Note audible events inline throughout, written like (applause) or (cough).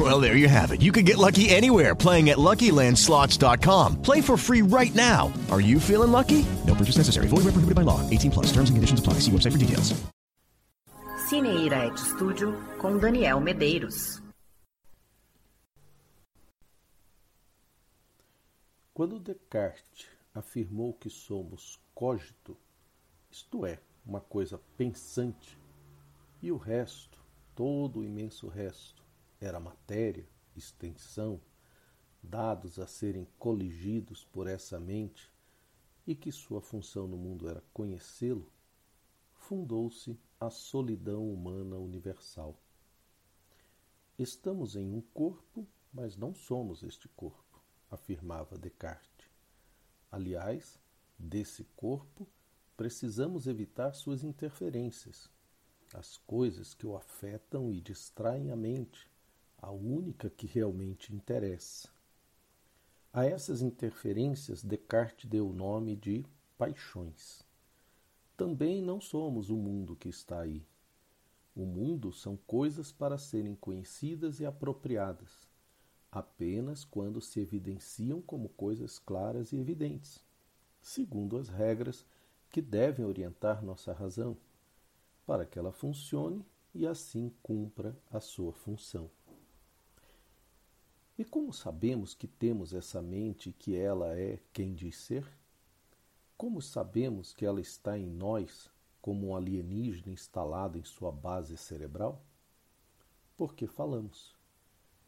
(laughs) Well, there you have it. You can get lucky anywhere playing at LuckyLandSlots.com. Play for free right now. Are you feeling lucky? No purchase necessary. Void where prohibited by law. 18 plus. Terms and conditions apply. See website for details. Cineira et Studio com Daniel Medeiros. Quando Descartes afirmou que somos cogito, isto é, uma coisa pensante, e o resto, todo o imenso resto, era matéria, extensão, dados a serem coligidos por essa mente, e que sua função no mundo era conhecê-lo, fundou-se a solidão humana universal. Estamos em um corpo, mas não somos este corpo afirmava Descartes. Aliás, desse corpo, precisamos evitar suas interferências, as coisas que o afetam e distraem a mente, a única que realmente interessa. A essas interferências, Descartes deu o nome de paixões. Também não somos o mundo que está aí. O mundo são coisas para serem conhecidas e apropriadas apenas quando se evidenciam como coisas claras e evidentes, segundo as regras que devem orientar nossa razão, para que ela funcione e assim cumpra a sua função. E como sabemos que temos essa mente que ela é quem diz ser? Como sabemos que ela está em nós como um alienígena instalado em sua base cerebral? Porque falamos.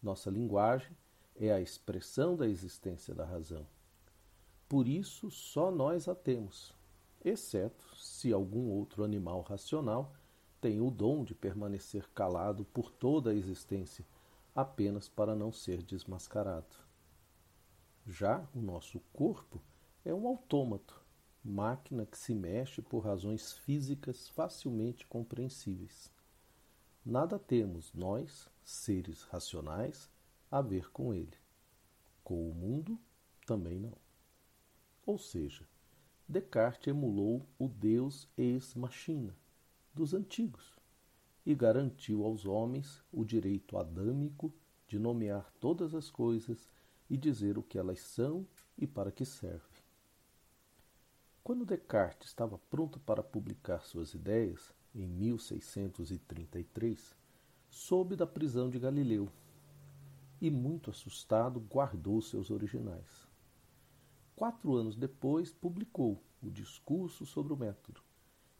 Nossa linguagem é a expressão da existência da razão. Por isso, só nós a temos, exceto se algum outro animal racional tem o dom de permanecer calado por toda a existência, apenas para não ser desmascarado. Já o nosso corpo é um autômato, máquina que se mexe por razões físicas facilmente compreensíveis. Nada temos nós, seres racionais, a ver com ele. Com o mundo, também não. Ou seja, Descartes emulou o Deus ex-machina dos antigos e garantiu aos homens o direito adâmico de nomear todas as coisas e dizer o que elas são e para que servem. Quando Descartes estava pronto para publicar suas ideias, em 1633, soube da prisão de Galileu e, muito assustado, guardou seus originais. Quatro anos depois, publicou o Discurso sobre o Método,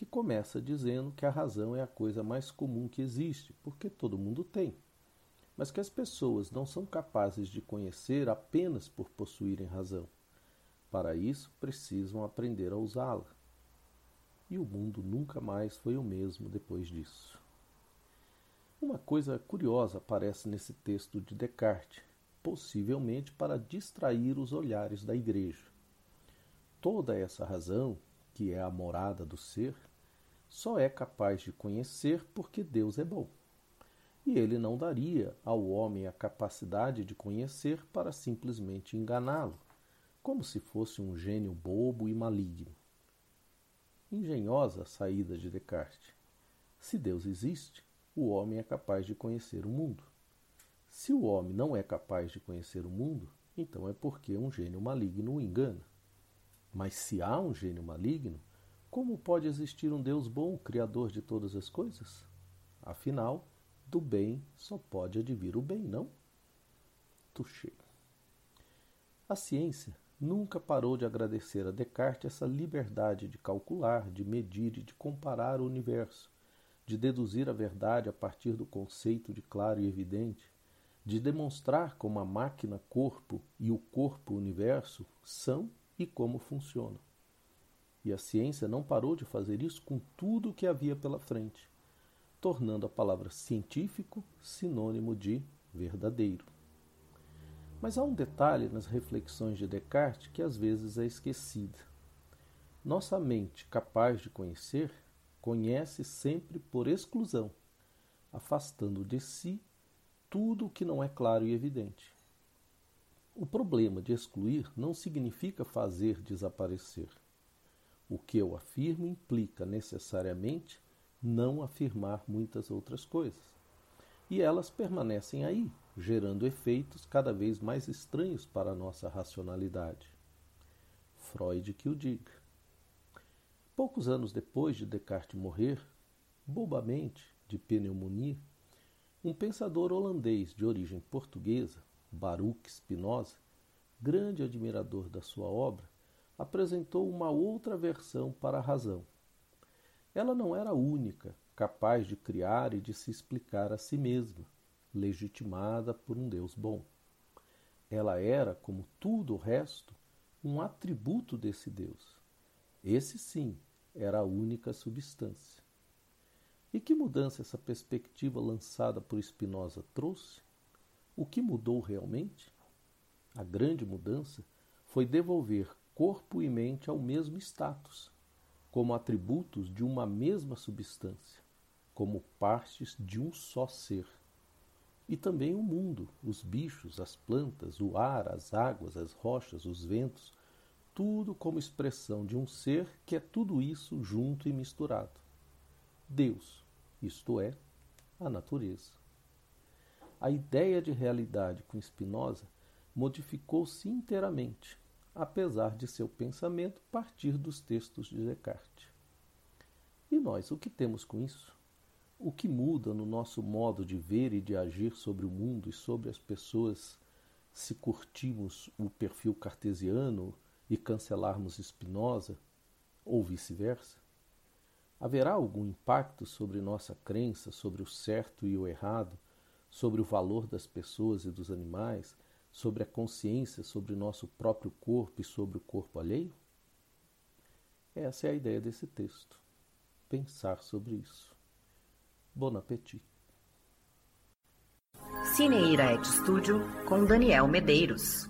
que começa dizendo que a razão é a coisa mais comum que existe, porque todo mundo tem, mas que as pessoas não são capazes de conhecer apenas por possuírem razão. Para isso, precisam aprender a usá-la e o mundo nunca mais foi o mesmo depois disso. Uma coisa curiosa aparece nesse texto de Descartes, possivelmente para distrair os olhares da igreja. Toda essa razão, que é a morada do ser, só é capaz de conhecer porque Deus é bom. E ele não daria ao homem a capacidade de conhecer para simplesmente enganá-lo, como se fosse um gênio bobo e maligno. Engenhosa saída de Descartes. Se Deus existe, o homem é capaz de conhecer o mundo. Se o homem não é capaz de conhecer o mundo, então é porque um gênio maligno o engana. Mas se há um gênio maligno, como pode existir um Deus bom, criador de todas as coisas? Afinal, do bem só pode advir o bem, não? Touché. A ciência nunca parou de agradecer a Descartes essa liberdade de calcular, de medir e de comparar o universo, de deduzir a verdade a partir do conceito de claro e evidente, de demonstrar como a máquina corpo e o corpo universo são e como funcionam. E a ciência não parou de fazer isso com tudo o que havia pela frente, tornando a palavra científico sinônimo de verdadeiro. Mas há um detalhe nas reflexões de Descartes que às vezes é esquecida. Nossa mente capaz de conhecer conhece sempre por exclusão, afastando de si tudo o que não é claro e evidente. O problema de excluir não significa fazer desaparecer. O que eu afirmo implica necessariamente não afirmar muitas outras coisas. E elas permanecem aí, gerando efeitos cada vez mais estranhos para a nossa racionalidade. Freud que o diga. Poucos anos depois de Descartes morrer, bobamente, de pneumonia, um pensador holandês de origem portuguesa, Baruch Spinoza, grande admirador da sua obra, apresentou uma outra versão para a razão. Ela não era única, capaz de criar e de se explicar a si mesma, legitimada por um Deus bom. Ela era, como tudo o resto, um atributo desse Deus. Esse sim era a única substância. E que mudança essa perspectiva lançada por Spinoza trouxe? O que mudou realmente? A grande mudança foi devolver corpo e mente ao mesmo status, como atributos de uma mesma substância, como partes de um só ser. E também o mundo, os bichos, as plantas, o ar, as águas, as rochas, os ventos, tudo como expressão de um ser que é tudo isso junto e misturado. Deus, isto é, a natureza. A ideia de realidade com Spinoza modificou-se inteiramente, apesar de seu pensamento partir dos textos de Descartes. E nós, o que temos com isso? O que muda no nosso modo de ver e de agir sobre o mundo e sobre as pessoas se curtimos o perfil cartesiano e cancelarmos Spinoza, ou vice-versa? Haverá algum impacto sobre nossa crença sobre o certo e o errado, sobre o valor das pessoas e dos animais, sobre a consciência sobre nosso próprio corpo e sobre o corpo alheio? Essa é a ideia desse texto. Pensar sobre isso. Bon appétit. Cineira Studio com Daniel Medeiros.